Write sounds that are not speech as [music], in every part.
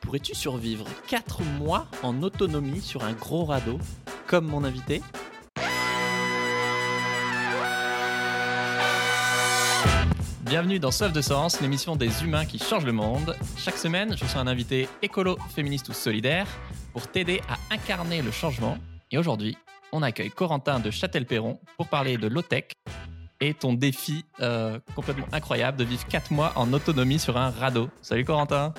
Pourrais-tu survivre 4 mois en autonomie sur un gros radeau, comme mon invité Bienvenue dans Soif de Sens, l'émission des humains qui changent le monde. Chaque semaine, je suis un invité écolo, féministe ou solidaire pour t'aider à incarner le changement. Et aujourd'hui, on accueille Corentin de Châtel-Perron pour parler de low-tech et ton défi euh, complètement incroyable de vivre 4 mois en autonomie sur un radeau. Salut Corentin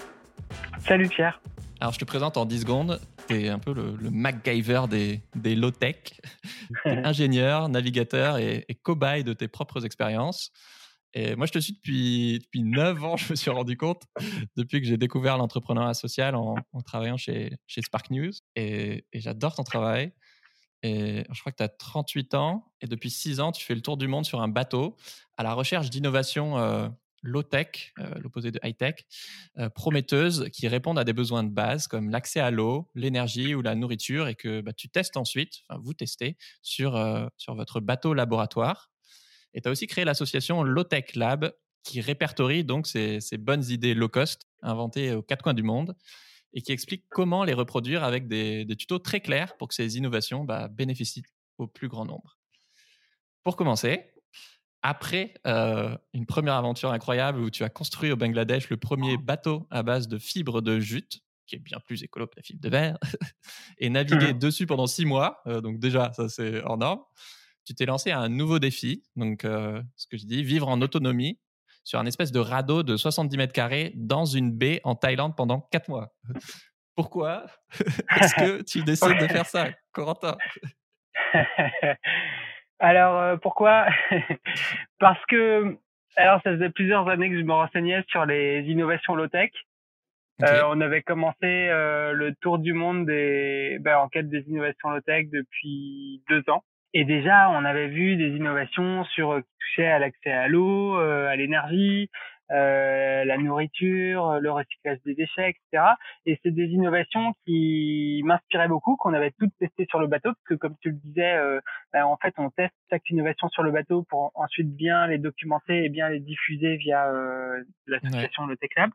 Salut Pierre Alors je te présente en 10 secondes, tu es un peu le, le MacGyver des, des low-tech, [laughs] ingénieur, navigateur et, et cobaye de tes propres expériences. Et moi, je te suis depuis, depuis 9 ans, [laughs] je me suis rendu compte, depuis que j'ai découvert l'entrepreneuriat social en, en, travaillant chez, chez Spark News. Et, et j'adore ton travail. Et je crois que tu as 38 ans et depuis 6 ans, tu fais le tour du monde sur un bateau à la recherche d'innovations euh, low-tech, euh, l'opposé de high-tech, euh, prometteuses qui répondent à des besoins de base comme l'accès à l'eau, l'énergie ou la nourriture et que bah, tu testes ensuite, vous testez, sur, euh, sur votre bateau laboratoire. Et tu as aussi créé l'association Low-Tech Lab qui répertorie donc ces, ces bonnes idées low-cost inventées aux quatre coins du monde et qui explique comment les reproduire avec des, des tutos très clairs pour que ces innovations bah, bénéficient au plus grand nombre. Pour commencer, après euh, une première aventure incroyable où tu as construit au Bangladesh le premier bateau à base de fibres de jute, qui est bien plus écolo que la fibre de verre, [laughs] et navigué mmh. dessus pendant six mois, euh, donc déjà ça c'est hors norme, tu t'es lancé à un nouveau défi, donc euh, ce que je dis, vivre en autonomie sur un espèce de radeau de 70 mètres carrés dans une baie en Thaïlande pendant 4 mois. [laughs] Pourquoi [laughs] est-ce que tu décides de faire ça, Corentin? Alors, euh, pourquoi? [laughs] Parce que, alors, ça faisait plusieurs années que je me renseignais sur les innovations low-tech. Okay. Euh, on avait commencé euh, le tour du monde des, ben, en quête des innovations low-tech depuis deux ans. Et déjà, on avait vu des innovations sur qui touchaient à l'accès à l'eau, euh, à l'énergie, euh, la nourriture, le recyclage des déchets, etc. Et c'est des innovations qui m'inspiraient beaucoup, qu'on avait toutes testées sur le bateau, parce que comme tu le disais, euh, ben, en fait, on teste chaque innovation sur le bateau pour ensuite bien les documenter et bien les diffuser via euh, l'association ouais. Le Tech Lab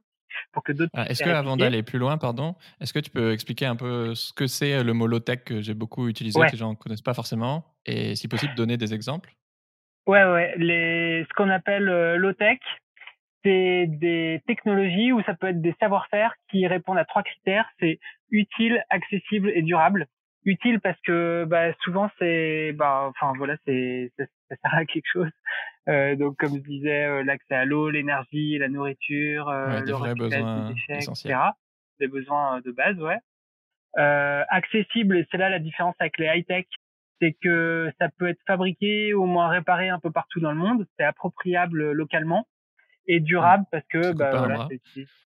pour que d'autres. Ah, est-ce que avant d'aller plus loin, pardon, est-ce que tu peux expliquer un peu ce que c'est le mot low-tech que j'ai beaucoup utilisé, ouais. que les gens ne connaissent pas forcément, et si possible donner des exemples? Ouais, ouais. Les, ce qu'on appelle euh, low-tech, c'est des technologies ou ça peut être des savoir-faire qui répondent à trois critères. C'est utile, accessible et durable. Utile parce que bah, souvent c'est, bah, enfin voilà, c'est ça, ça, sert à quelque chose. Euh, donc comme je disais, euh, l'accès à l'eau, l'énergie, la nourriture, euh, ouais, le recyclage des déchets, etc. Des besoins de base, ouais. Euh, accessible, et c'est là la différence avec les high-tech, c'est que ça peut être fabriqué ou au moins réparé un peu partout dans le monde. C'est appropriable localement et durable parce que ça bah voilà,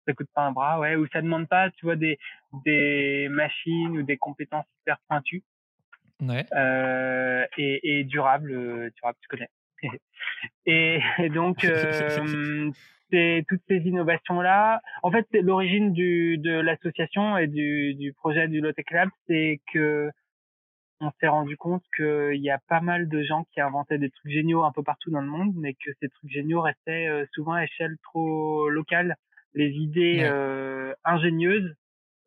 ça coûte pas un bras, ouais, ou ça demande pas, tu vois, des des machines ou des compétences hyper pointues. Ouais. Euh, et, et durable, durable, tu connais. [laughs] et, et, [laughs] donc euh, [laughs] c'est toutes ces innovations là. En fait, l'origine du de l'association et du du projet du Lotec Lab, c'est que on s'est rendu compte qu'il y a pas mal de gens qui inventaient des trucs géniaux un peu partout dans le monde, mais que ces trucs géniaux restaient euh, souvent à échelle trop locale. Les idées ouais. euh, ingénieuses,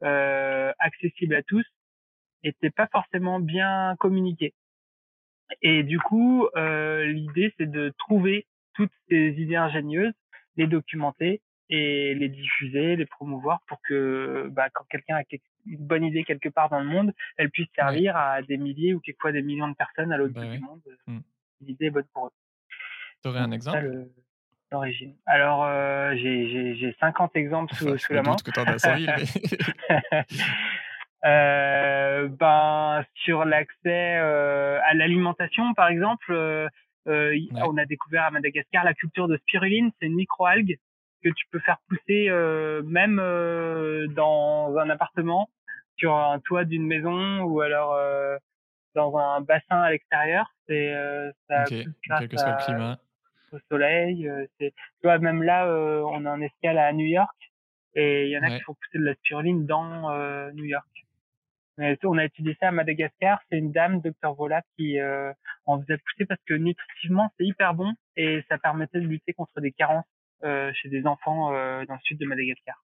euh, accessibles à tous, étaient pas forcément bien communiquées. Et du coup, euh, l'idée, c'est de trouver toutes ces idées ingénieuses, les documenter et les diffuser, les promouvoir pour que bah, quand quelqu'un a une bonne idée quelque part dans le monde, elle puisse servir ouais. à des milliers ou quelquefois des millions de personnes à l'autre bah bout ouais. du monde. Mmh. L'idée est bonne pour eux. Tu aurais un exemple? L'origine. Alors, euh, j'ai 50 exemples sous, enfin, [laughs] sous la main. que t'en as 100 000, mais... [laughs] euh, ben, sur l'accès euh, à l'alimentation, par exemple, euh, ouais. on a découvert à Madagascar la culture de spiruline. C'est une microalgue que tu peux faire pousser euh, même euh, dans un appartement, sur un toit d'une maison ou alors euh, dans un bassin à l'extérieur. C'est ça okay. quel que soit le climat. Au soleil, c'est tu vois même là on est en escale à New York et il y en a ouais. qui font pousser de la spiruline dans New York. Mais on a étudié ça à Madagascar. C'est une dame, Dr Vola, qui euh, en faisait pousser parce que nutritivement c'est hyper bon et ça permettait de lutter contre des carences euh, chez des enfants euh, dans le sud de Madagascar.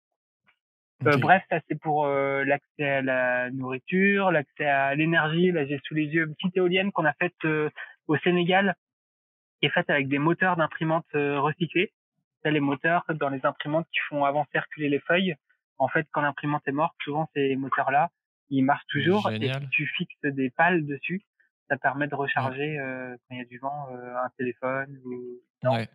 bref, ça c'est pour l'accès à la nourriture, l'accès à l'énergie. Là, j'ai sous les yeux une petite éolienne qu'on a faite au Sénégal, qui est faite avec des moteurs d'imprimantes recyclées. C'est les moteurs dans les imprimantes qui font avancer circuler les feuilles. En fait, quand l'imprimante est morte, souvent ces moteurs-là, ils marchent toujours et tu fixes des pales dessus. Ça permet de recharger quand il y a du vent un téléphone ou. Ouais.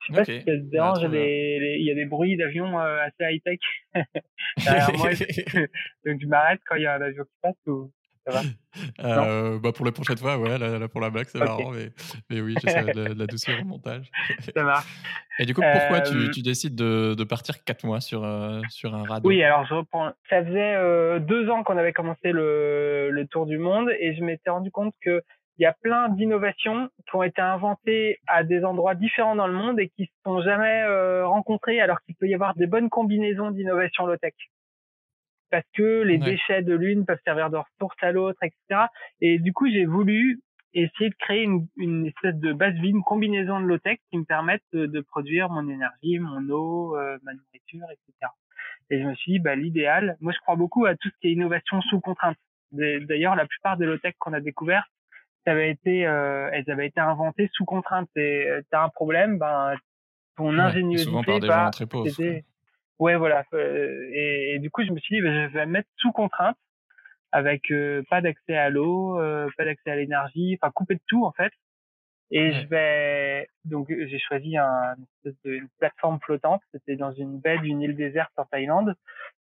Je sais pas si ça te dérange, il y a des bruits d'avion assez high-tech [laughs] derrière moi. [laughs] Donc je m'arrête quand il y a un avion qui passe ou ça va? Euh, bah Pour la prochaine fois, ouais, là, pour la blague, c'est marrant, mais, mais oui, j'essaie de, de, la douceur au montage. [laughs] ça marche. Et du coup, pourquoi tu, euh, tu, décides de, de, partir quatre mois sur, euh, sur un radeau Oui, alors je reprends. Ça faisait deux ans qu'on avait commencé le, le tour du monde et je m'étais rendu compte que il y a plein d'innovations qui ont été inventées à des endroits différents dans le monde et qui ne sont jamais euh, rencontrées alors qu'il peut y avoir des bonnes combinaisons d'innovations low-tech. Parce que les déchets de l'une peuvent servir de ressource à l'autre, etc. Et du coup, j'ai voulu essayer de créer une, une espèce de base vie, une combinaison de low-tech qui me permette de, produire mon énergie, mon eau, euh, ma nourriture, etc. Et je me suis dit, bah, l'idéal, moi je crois beaucoup à tout ce qui est innovation sous contrainte. D'ailleurs, la plupart des low-tech qu'on a découvertes, ça avait été, euh, elles avaient été inventées sous contrainte. Et euh, t'as un problème, ben ton ouais, ingéniosité, souvent par des bah, gens très pauvres. Ouais, voilà. Euh, et, du coup, je me suis dit, ben, je vais mettre sous contrainte, avec euh, pas d'accès à l'eau, pas d'accès à l'énergie, enfin couper de tout en fait. Et je vais donc j'ai choisi un, une, plateforme flottante. C'était dans une baie d'une île déserte en Thaïlande,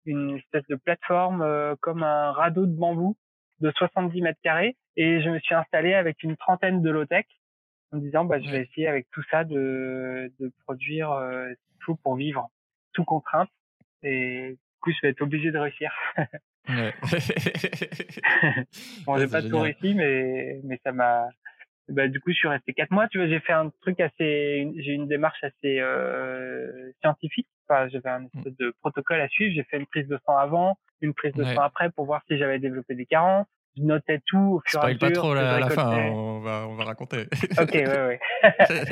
une espèce de plateforme comme un radeau de bambou de 70 mètres carrés et je me suis installé avec une trentaine de low-tech en me disant bah je vais essayer avec tout ça de, de produire euh, tout pour vivre sous contrainte et du coup je vais être obligé de réussir. ouais. [laughs] bon j'ai pas tout réussi mais mais ça m'a bah, du coup je suis resté quatre mois tu vois j'ai fait un truc assez j'ai une démarche assez euh, scientifique enfin j'avais un espèce de protocole à suivre j'ai fait une prise de sang avant une prise de sang après pour voir si j'avais développé des carences. Je notais tout au fur et à mesure. pas trop à la fin, hein, on, va, on va raconter. [laughs] ok, ouais, ouais. [laughs]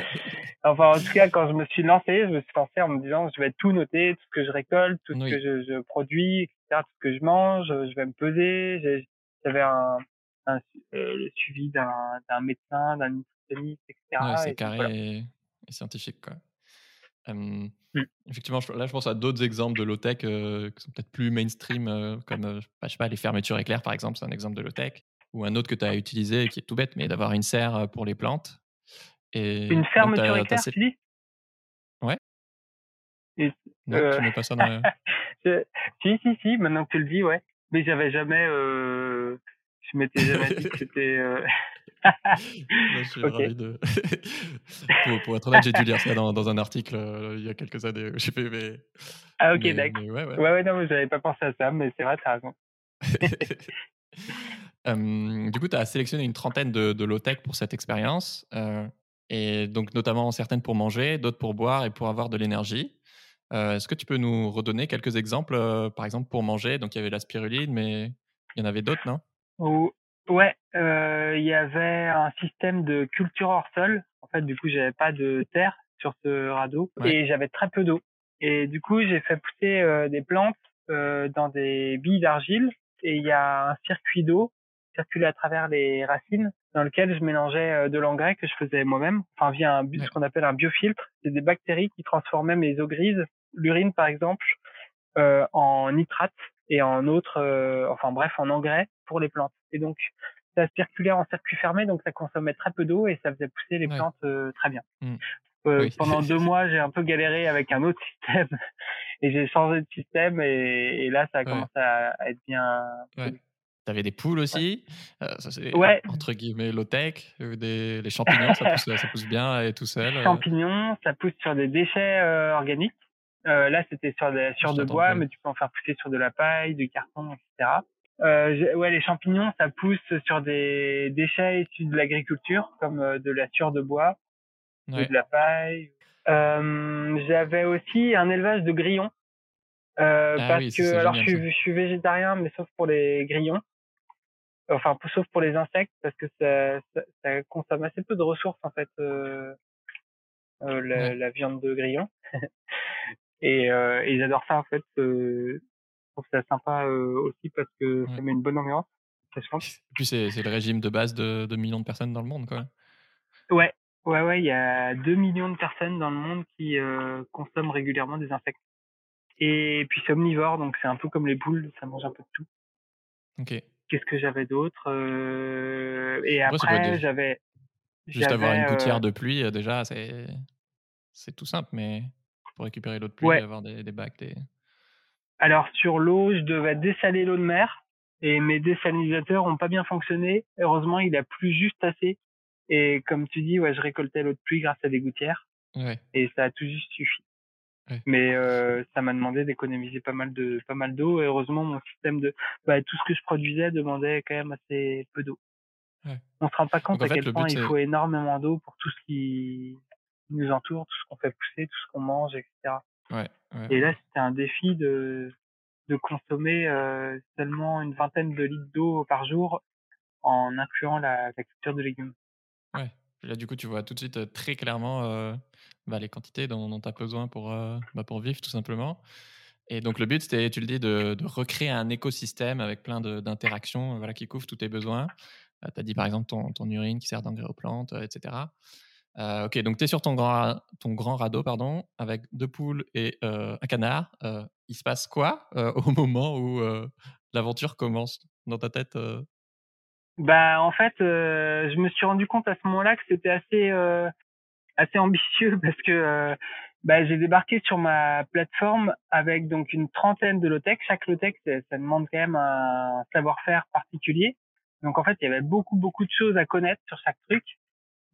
enfin, en tout cas, quand je me suis lancé, je me suis lancé en me disant, je vais tout noter, tout ce que je récolte, tout ce que je, je, produis, etc., tout ce que je mange, je vais me peser. J'avais un, un euh, le suivi d'un médecin, d'un nutritionniste, etc. Ouais, c'est carré et, scientifique, quoi. Mmh. Effectivement, là, je pense à d'autres exemples de low-tech euh, qui sont peut-être plus mainstream, euh, comme euh, je sais pas, les fermetures éclairs, par exemple, c'est un exemple de low-tech. Ou un autre que tu as utilisé et qui est tout bête, mais d'avoir une serre pour les plantes. Et une fermeture éclair, tu dis? Ouais. non, tu mets pas ça dans [laughs] Si, si, si, maintenant que tu le dis, ouais. Mais j'avais jamais. Je m'étais [laughs] jamais dit que c'était. [laughs] je suis [laughs] ravi de. pour, être honnête, j'ai dû lire ça dans, dans un article euh, il y a quelques années. J'ai fait, mais... Ah, ok, d'accord. Ouais, ouais. ouais, ouais, non, j'avais pas pensé à ça, mais c'est vrai, t'as raison. euh, du coup, tu as sélectionné une trentaine de, de low-tech pour cette expérience, euh, et donc notamment certaines pour manger, d'autres pour boire et pour avoir de l'énergie. Euh, Est-ce que tu peux nous redonner quelques exemples, euh, par exemple pour manger? Donc, il y avait la spiruline, mais il y en avait d'autres, non? Ouais, euh, il y avait un système de culture hors sol. En fait, du coup, j'avais pas de terre sur ce radeau et j'avais très peu d'eau. Et du coup, j'ai fait pousser euh, des plantes euh, dans des billes d'argile et il y a un circuit d'eau circulé à travers les racines dans lequel je mélangeais de l'engrais que je faisais moi-même, enfin via un, ce qu'on appelle un biofiltre. C'est des bactéries qui transformaient mes eaux grises, l'urine par exemple, en nitrate et en autres, enfin bref, en engrais pour les plantes. Et donc, ça circulait en circuit fermé, donc ça consommait très peu d'eau et ça faisait pousser les plantes euh, très bien. Mmh. Euh, pendant [laughs] deux mois, j'ai un peu galéré avec un autre système [laughs] et j'ai changé de système et, et, là, ça a commencé à, être bien. Tu avais des poules aussi, euh, ça c'est ouais. [laughs] entre guillemets low-tech, des, les champignons, ça, pousse, ça pousse bien et tout seul. Les champignons, ça pousse sur des déchets organiques. là, c'était sur, des, sur de bois, mais tu peux en faire pousser sur de la paille, du carton, etc. Euh, ouais, les champignons, ça pousse sur des déchets issus de l'agriculture, comme euh, de la sciure de bois, ou de la paille. Euh, J'avais aussi un élevage de grillons, euh, ah parce que alors je suis, je suis, végétarien, mais sauf pour les grillons, enfin sauf pour les insectes, parce que ça, ça, ça consomme assez peu de ressources en fait, euh, euh la, la, viande de grillon. [laughs] et, et j'adore ça en fait trouve ça sympa aussi parce que ça met une bonne ambiance. Et puis c'est le régime de base de 2 millions de personnes dans le monde, quoi. Ouais, ouais, ouais, il y a 2 millions de personnes dans le monde qui consomment régulièrement des insectes. Et puis c'est omnivore, donc c'est un peu comme les poules, ça mange un peu de tout. Ok. Qu'est-ce que j'avais d'autre Et après, j'avais. Juste avoir une gouttière de pluie, déjà, c'est tout simple, mais pour récupérer l'eau de pluie, avoir des, des bacs, des... Alors sur l'eau, je devais dessaler l'eau de mer et mes désalinisateur ont pas bien fonctionné. Heureusement, il a plu juste assez. Et comme tu dis, ouais, je récoltais l'eau de pluie grâce à des gouttières. Ouais. Et ça a tout juste suffi. Mais euh, ça m'a demandé d'économiser pas mal de pas mal d'eau. Et heureusement, mon système de bah, tout ce que je produisais demandait quand même assez peu d'eau. Ouais. On se rend pas compte à quel point il faut énormément d'eau pour tout ce qui nous entoure, tout ce qu'on fait pousser, tout ce qu'on mange, etc. Ouais, et là, c'était un défi de de consommer euh, seulement une vingtaine de litres d'eau par jour en incluant la, la, culture de légumes. Ouais. Là, du coup, tu vois tout de suite euh, très clairement euh, bah, les quantités dont, tu as besoin pour, bah, pour vivre, tout simplement. Et donc, le but, c'était, tu le dis, de, de, recréer un écosystème avec plein d'interactions voilà, qui couvrent tous tes besoins. tu as dit, par exemple, ton, ton urine qui sert d'engrais aux plantes, etc. Euh, ok, donc tu es sur ton grand, ton grand radeau pardon, avec deux poules et euh, un canard. Euh, il se passe quoi [laughs] au moment où l'aventure commence dans ta tête Bah en fait, je me suis rendu compte à ce moment-là que c'était assez assez ambitieux [laughs] parce que bah, j'ai débarqué sur ma plateforme avec donc une trentaine de low-tech. Chaque low-tech, ça demande quand même un savoir-faire particulier. Donc en fait, il y avait beaucoup beaucoup de choses à connaître sur chaque truc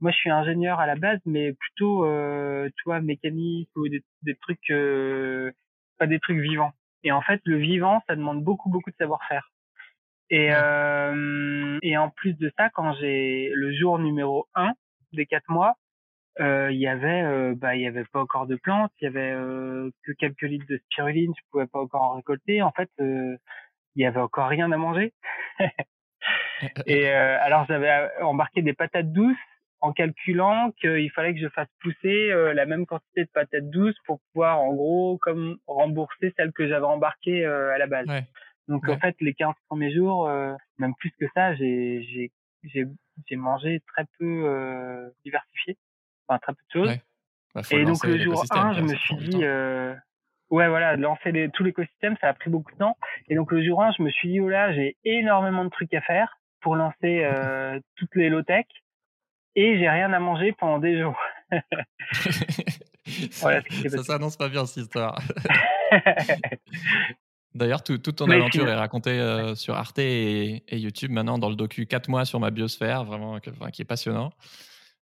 moi je suis ingénieur à la base mais plutôt euh, tu vois mécanique ou des, des trucs euh, pas des trucs vivants. Et en fait le vivant ça demande beaucoup beaucoup de savoir-faire. Et euh, et en plus de ça quand j'ai le jour numéro 1 des quatre mois euh, il y avait euh, bah il y avait pas encore de plantes il y avait euh, que quelques litres de spiruline je pouvais pas encore en récolter. En fait il y avait encore rien à manger. [laughs] Et alors j'avais embarqué des patates douces en calculant qu'il fallait que je fasse pousser euh, la même quantité de patates douces pour pouvoir en gros comme rembourser celle que j'avais embarquée euh, à la base. Donc en fait les 15 premiers jours, euh, même plus que ça, j'ai j'ai j'ai j'ai mangé très peu diversifié, enfin très peu de choses. Bah, et donc le jour 1, je me suis dit ouais voilà, lancer les, tout l'écosystème, ça a pris beaucoup de temps. Et donc le jour 1, je me suis dit oh là, j'ai énormément de trucs à faire pour lancer [laughs] toutes les low tech et j'ai rien à manger pendant des jours. [laughs] voilà ça s'annonce pas bien cette histoire. [laughs] D'ailleurs, toute ton aventure est racontée euh, sur Arte et, YouTube maintenant dans le docu 4 mois sur ma biosphère, vraiment qui est passionnant.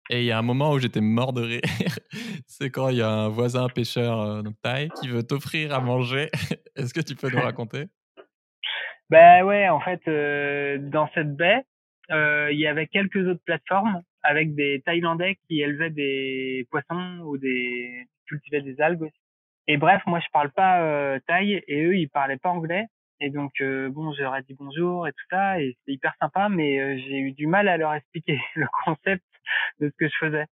Et il y a un moment où j'étais mort de rire. [laughs] C'est quand il y a un voisin pêcheur euh, donc Thaï qui veut t'offrir à manger. Est-ce que tu peux nous raconter? Ben ouais, en fait, euh, dans cette baie, il y avait quelques autres plateformes avec des Thaïlandais qui élevaient des poissons ou des cultivaient des algues aussi. Et bref, moi je parle pas euh, thaï et eux ils parlaient pas anglais. Et donc euh, bon, je leur ai dit bonjour et tout ça et c'était hyper sympa, mais euh, j'ai eu du mal à leur expliquer [laughs] le concept de ce que je faisais.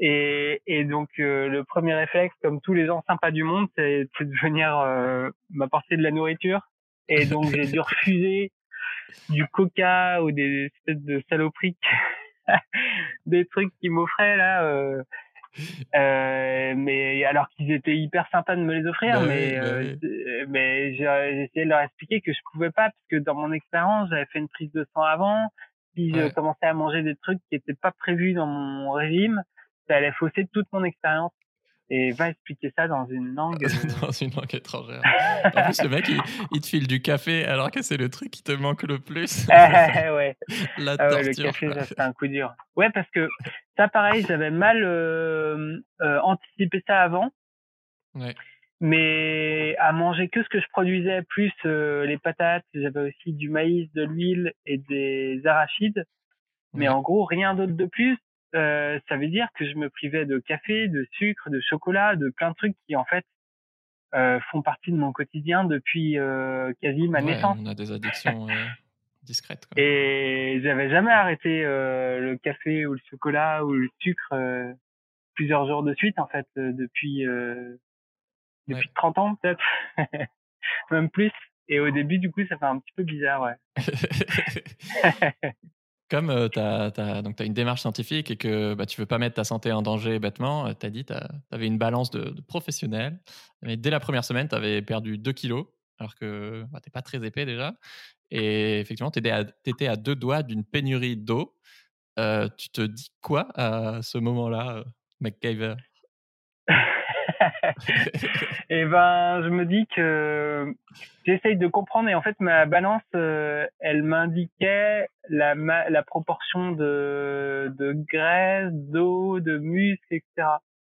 Et, et donc euh, le premier réflexe, comme tous les gens sympas du monde, c'est de venir m'apporter de la nourriture. Et donc j'ai dû refuser du coca ou des espèces de saloperies [laughs] des trucs qu'ils m'offraient là. Euh, euh, mais alors qu'ils étaient hyper sympas de me les offrir, bah mais bah euh, mais j'ai essayé de leur expliquer que je pouvais pas parce que dans mon expérience j'avais fait une prise de sang avant. Si je commençais à manger des trucs qui étaient pas prévus dans mon régime, ça allait fausser toute mon expérience et va expliquer ça dans une langue. [laughs] Euh, dans une langue étrangère. en plus, le mec, il, te file du café alors que c'est le truc qui te manque le plus. [laughs] ouais. La ah le café, ça c'est un coup dur. Ouais, parce que ça, pareil, j'avais mal euh, euh, anticipé ça avant. Ouais. Mais à manger que ce que je produisais, plus les patates, j'avais aussi du maïs, de l'huile et des arachides. Mais en gros, rien d'autre de plus. Euh, ça veut dire que je me privais de café, de sucre, de chocolat, de plein de trucs qui en fait euh, font partie de mon quotidien depuis euh, quasi ma naissance. On a des addictions euh, discrètes. Quoi. Et j'avais jamais arrêté le café ou le chocolat ou le sucre plusieurs jours de suite en fait depuis depuis 30 ans peut-être, [laughs] même plus. Et au début, du coup, ça fait un petit peu bizarre, ouais. [laughs] Comme euh, tu as, une démarche scientifique et que bah, tu veux pas mettre ta santé en danger bêtement, euh, tu as dit tu avais une balance de, professionnel. Mais dès la première semaine, tu avais perdu 2 kilos, alors que bah, tu n'es pas très épais déjà. Et effectivement, tu étais, à deux doigts d'une pénurie d'eau. Euh, tu te dis quoi à ce moment-là, McCaver [laughs] et ben, je me dis que j'essaye de comprendre et en fait ma balance, euh, elle m'indiquait la, la proportion de, de graisse, d'eau, de muscles, etc.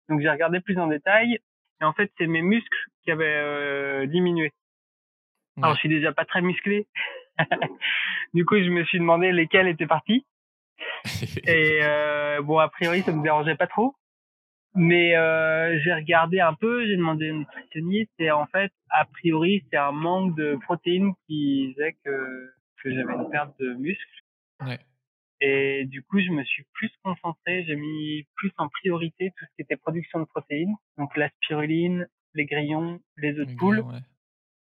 Donc j'ai regardé plus en détail et en fait c'est mes muscles qui avaient euh, diminué. Alors je suis déjà pas très musclé. [laughs] du coup je me suis demandé lesquels étaient partis. [laughs] et euh, bon a priori ça me dérangeait pas trop. Mais euh, j'ai regardé un peu, j'ai demandé à une nutritionniste et en fait, a priori, c'est un manque de protéines qui faisait que, que j'avais une perte de muscle. Ouais. Et du coup, je me suis plus concentré, j'ai mis plus en priorité tout ce qui était production de protéines, donc la spiruline, les grillons, les œufs de poule.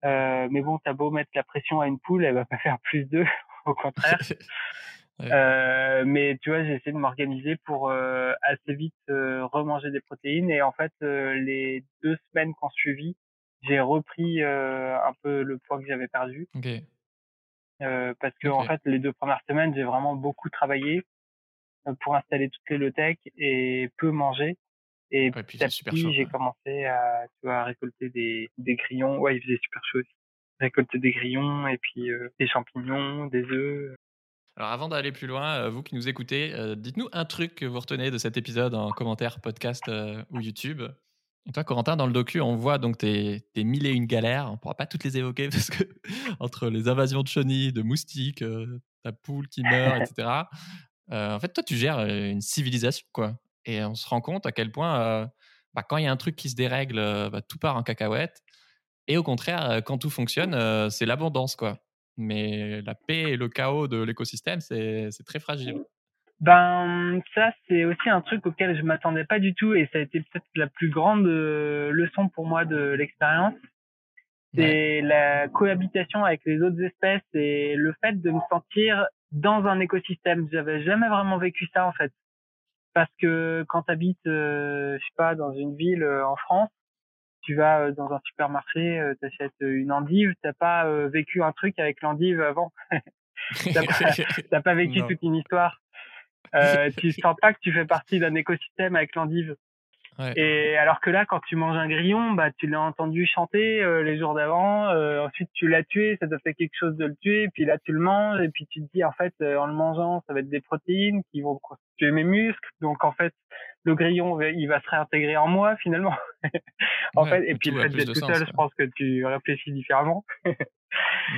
Euh, mais bon, t'as beau mettre la pression à une poule, elle va pas faire plus d'œufs, [laughs] au contraire. [laughs] Euh, mais tu vois, j'ai essayé de m'organiser pour euh, assez vite euh, remanger des protéines. Et en fait, euh, les deux semaines qu'on suivi, j'ai repris un peu le poids que j'avais perdu. Okay. parce que en fait, les deux premières semaines, j'ai vraiment beaucoup travaillé pour installer toutes les low-tech et peu manger. Et à petit, j'ai commencé à, tu vois, à récolter des, des grillons. Ouais, il faisait super chaud aussi. Récolter des grillons et puis des champignons, des œufs. Alors avant d'aller plus loin, euh, vous qui nous écoutez, euh, dites-nous un truc que vous retenez de cet épisode en commentaire, podcast euh, ou YouTube. Et toi, Corentin, dans le docu, on voit donc tes, tes mille et une galères. On ne pourra pas toutes les évoquer [laughs] parce que entre les invasions de chenilles, de moustiques, ta poule qui meurt, etc. en fait, toi, tu gères une civilisation, quoi. Et on se rend compte à quel point, bah, quand il y a un truc qui se dérègle, bah, tout part en cacahuète. Et au contraire, quand tout fonctionne, c'est l'abondance, quoi mais la paix et le chaos de l'écosystème, c'est très fragile. Ben ça c'est aussi un truc auquel je m'attendais pas du tout et ça a été peut-être la plus grande euh, leçon pour moi de l'expérience. C'est la cohabitation avec les autres espèces et le fait de me sentir dans un écosystème. J'avais jamais vraiment vécu ça en fait. Parce que quand tu habites, euh, je sais pas, dans une ville euh, en France, tu vas euh, dans un supermarché, euh, tu achètes une endive, t'as pas euh, vécu un truc avec l'endive avant. [laughs] t'as pas, [laughs] pas vécu toute une histoire. Euh, tu sens pas que tu fais partie d'un écosystème avec l'endive. Et alors que là, quand tu manges un grillon, bah tu l'as entendu chanter les jours d'avant. ensuite, tu l'as tué, ça t'a fait quelque chose de le tuer. Puis là, tu le manges et puis tu te dis en fait, en le mangeant, ça va être des protéines qui vont constituer mes muscles. Donc en fait, le grillon, il va se réintégrer en moi finalement. [laughs] en fait, et puis le fait d'être tout seul, je pense que tu réfléchis différemment. [laughs]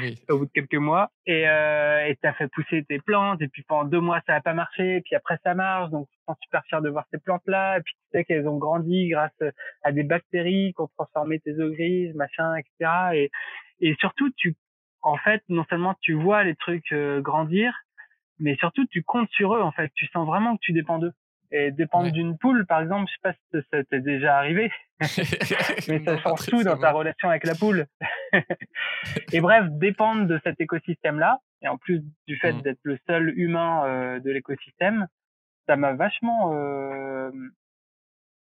oui. Au bout de quelques mois, et euh, et t'as fait pousser tes plantes, et puis pendant deux mois ça a pas marché, et puis après ça marche, donc tu sens super fier de voir ces plantes là, et puis tu sais qu'elles ont grandi grâce à des bactéries qui ont transformé tes eaux grises, machin, etc. Et et surtout tu, en fait, non seulement tu vois les trucs euh, grandir, mais surtout tu comptes sur eux en fait, tu sens vraiment que tu dépends d'eux. Et dépendre d'une poule, par exemple, je sais pas si ça t'est déjà arrivé, [laughs] mais ça change tout dans ta relation avec la poule. [laughs] et bref, dépendre de cet écosystème-là, et en plus du fait mmh. d'être le seul humain euh, de l'écosystème, ça m'a vachement euh,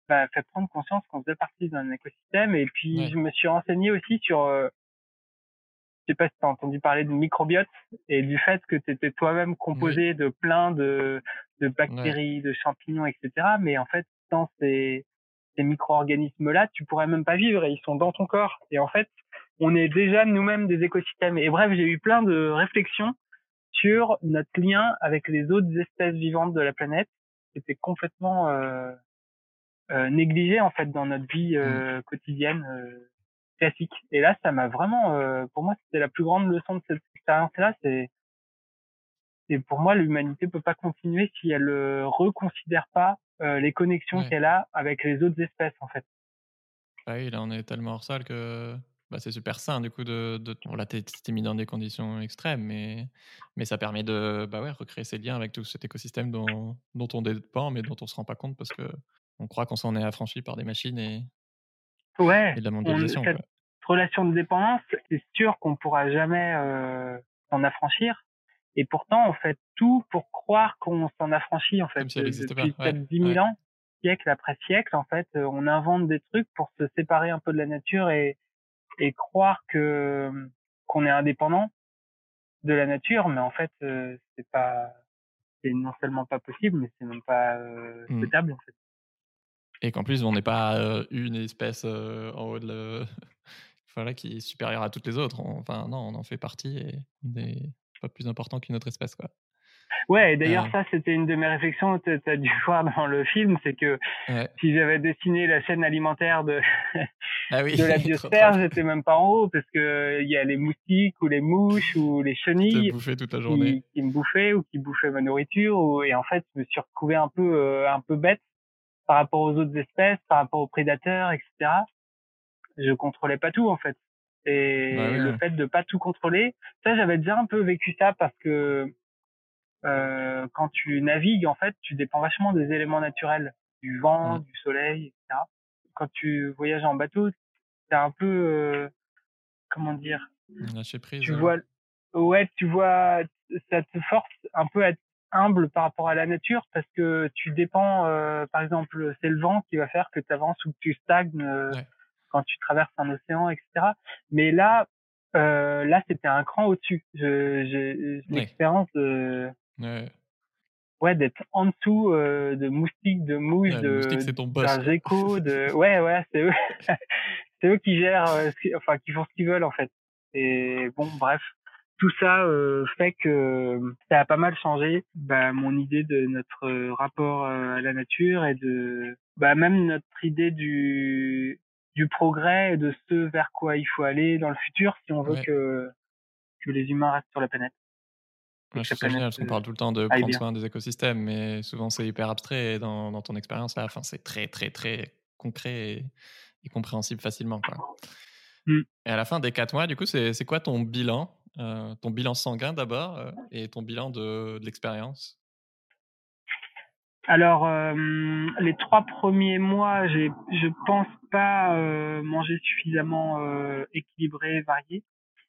bah, fait prendre conscience qu'on faisait partie d'un écosystème. Et puis, je me suis renseigné aussi sur euh, sais pas si tu as entendu parler de microbiote et du fait que tu étais toi-même composé de plein de, de bactéries, de champignons, etc. Mais en fait, sans ces, ces micro-organismes-là, tu pourrais même pas vivre et ils sont dans ton corps. Et en fait, on est déjà nous-mêmes des écosystèmes. Et bref, j'ai eu plein de réflexions sur notre lien avec les autres espèces vivantes de la planète qui étaient complètement euh, euh, négligées en fait dans notre vie mmh. euh, quotidienne. Euh, classique. Et là, ça m'a vraiment, euh, pour moi, c'était la plus grande leçon de cette expérience-là. C'est, et pour moi, l'humanité peut pas continuer si elle ne reconsidère pas euh, les connexions qu'elle a avec les autres espèces, en fait. Ah oui, là, on est tellement hors salle que bah, c'est super sain, du coup, de, de là, t'es, mis dans des conditions extrêmes, mais, mais ça permet de, bah ouais, recréer ces liens avec tout cet écosystème dont, dont on dépend, mais dont on se rend pas compte parce que on croit qu'on s'en est affranchi par des machines et, Ouais. Et de la mondialisation. relation de dépendance, c'est sûr qu'on pourra jamais euh, s'en affranchir. Et pourtant, on fait tout pour croire qu'on s'en affranchit, en fait. Depuis peut-être 10 000 ans, siècle après siècle, en fait, euh, on invente des trucs pour se séparer un peu de la nature et, et croire que qu'on est indépendant de la nature, mais en fait, euh, c'est pas, c'est non seulement pas possible, mais c'est même pas euh, mmh. souhaitable, en fait. Et qu'en plus, on n'est pas une espèce en haut de le... [laughs] voilà, qui est supérieure à toutes les autres. enfin, non, on en fait partie et on n'est pas plus important qu'une autre espèce, quoi. Ouais, et d'ailleurs, ça, c'était une de mes réflexions que tu as [laughs] dû voir dans le film, c'est que si j'avais dessiné la chaîne alimentaire de, ah [laughs] de la biosphère, j'étais même pas en haut, parce que il y a les moustiques, ou les mouches, ou les chenilles. Qui, toute la journée. Qui, me bouffaient, ou qui bouffaient ma nourriture, ou, et en fait, je me suis retrouvé un peu, euh, un peu bête par rapport aux autres espèces, par rapport aux prédateurs, etc. Je contrôlais pas tout, en fait. Et bah le fait de pas tout contrôler, ça, j'avais déjà un peu vécu ça parce que euh, quand tu navigues, en fait, tu dépends vachement des éléments naturels, du vent, du soleil, etc. Quand tu voyages en bateau, c'est un peu, euh, comment dire, lâcher prise. Tu vois, ouais, tu vois, ça te force un peu à être humble par rapport à la nature parce que tu dépends, euh, par exemple, c'est le vent qui va faire que tu avances ou que tu stagnes euh, quand tu traverses un océan, etc. Mais là, euh, là, c'était un cran au-dessus. J'ai l'expérience de Ouais. Ouais, d'être en dessous de moustiques, de mouches, de d'un gecko, [laughs] de ouais ouais, c'est eux, [laughs] c'est eux qui gèrent, enfin qui font ce qu'ils veulent en fait. Et bon, bref, tout ça euh, fait que ça a pas mal changé bah, mon idée de notre rapport à la nature et de bah même notre idée du du progrès et de ce vers quoi il faut aller dans le futur si on veut que que les humains restent sur la planète. Ouais, c'est génial parce qu'on parle tout le temps de prendre soin des écosystèmes, mais souvent c'est hyper abstrait et dans, dans ton expérience là, enfin, c'est très très très concret et, compréhensible facilement. Quoi. Mmh. Et à la fin des quatre mois, du coup, c'est quoi ton bilan euh, Ton bilan sanguin d'abord euh, et ton bilan de, de l'expérience? Alors, euh, les trois premiers mois, j'ai, je pense pas manger suffisamment équilibré, varié.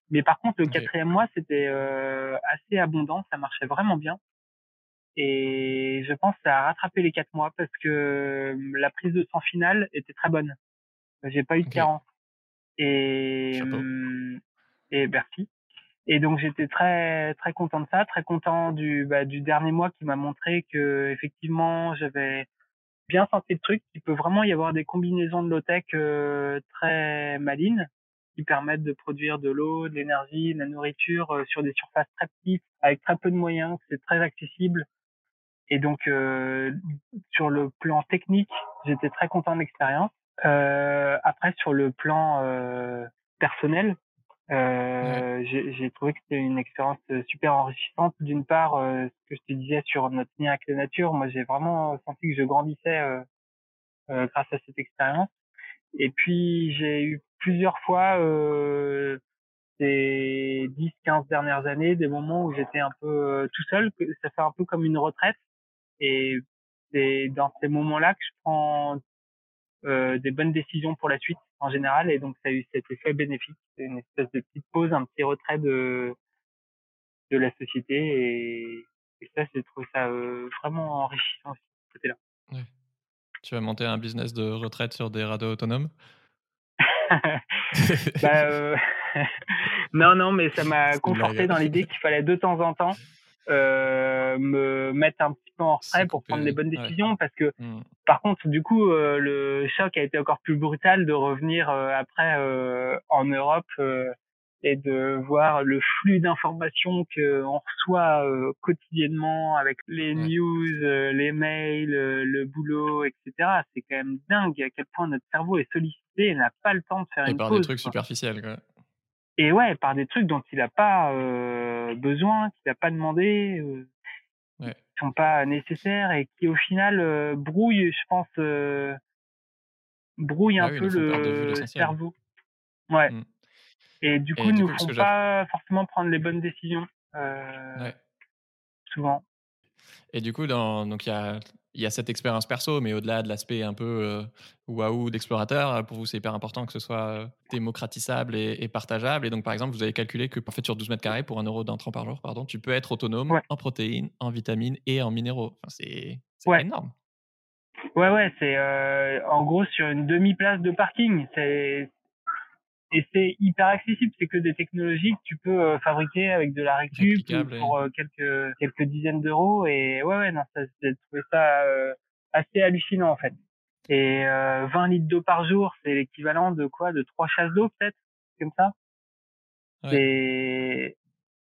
Mais par contre, le quatrième mois, c'était assez abondant, ça marchait vraiment bien. Et je pense que ça a rattrapé les quatre mois parce que la prise de sang finale était très bonne. J'ai pas eu de carence. Et, et merci. Et donc j'étais très très content de ça, très content du bah, du dernier mois qui m'a montré que effectivement j'avais bien senti le truc, qu'il peut vraiment y avoir des combinaisons de low-tech euh, très malines qui permettent de produire de l'eau, de l'énergie, de la nourriture euh, sur des surfaces très petites, avec très peu de moyens, c'est très accessible. Et donc, euh, sur le plan technique, j'étais très content de l'expérience. Euh, après, sur le plan euh, personnel, euh, j'ai trouvé que c'était une expérience super enrichissante. D'une part, ce que je te disais sur notre lien avec la nature, moi j'ai vraiment senti que je grandissais grâce à cette expérience. Et puis j'ai eu plusieurs fois euh, ces 10-15 dernières années des moments où j'étais un peu euh, tout seul, ça fait un peu comme une retraite. Et c'est dans ces moments-là que je prends euh, des bonnes décisions pour la suite en général. Et donc ça a eu cet effet bénéfique, une espèce de petite pause, un petit retrait de de la société. Et, et ça, j'ai trouvé ça euh, vraiment enrichissant aussi, ce côté-là. Tu vas monter un business de retraite sur des radeaux autonomes? [laughs] Bah, euh... [laughs] non, non, mais ça m'a [laughs] conforté dans l'idée qu'il fallait de temps en temps euh, me mettre un petit peu en retrait pour prendre les bonnes décisions parce que mmh. par contre du coup euh, le choc a été encore plus brutal de revenir euh, après en Europe et de voir le flux d'informations qu'on reçoit euh, quotidiennement avec les news, les mails, le boulot, etc. C'est quand même dingue à quel point notre cerveau est sollicité et n'a pas le temps de faire et une par des trucs superficiels. Quoi. Et ouais, par des trucs dont il n'a pas besoin, qu'il n'a pas demandé, ouais. qui sont pas nécessaires et qui au final brouillent, je pense, brouillent ah un peu le cerveau. Ouais. Mmh. Et du coup, ne nous font pas forcément prendre les bonnes décisions. Euh, Souvent. Et du coup, dans, donc il y a, il y a cette expérience perso, mais au-delà de l'aspect un peu waouh d'explorateur, pour vous, c'est hyper important que ce soit démocratisable et, partageable. Et donc, par exemple, vous avez calculé que, en fait, sur 12 mètres carrés, pour un euro d'intrant par jour, pardon, tu peux être autonome en protéines, en vitamines et en minéraux. Enfin, c'est énorme. Ouais, ouais, c'est en gros sur une demi-place de parking. C'est et c'est hyper accessible. C'est que des technologies que tu peux euh, fabriquer avec de la récup pour euh, quelques quelques dizaines d'euros. Et ouais, ouais, non, ça, j'ai trouvé ça euh, assez hallucinant en fait. Et 20 litres d'eau par jour, c'est l'équivalent de quoi? De trois chasses d'eau peut-être, comme ça? Ouais. Et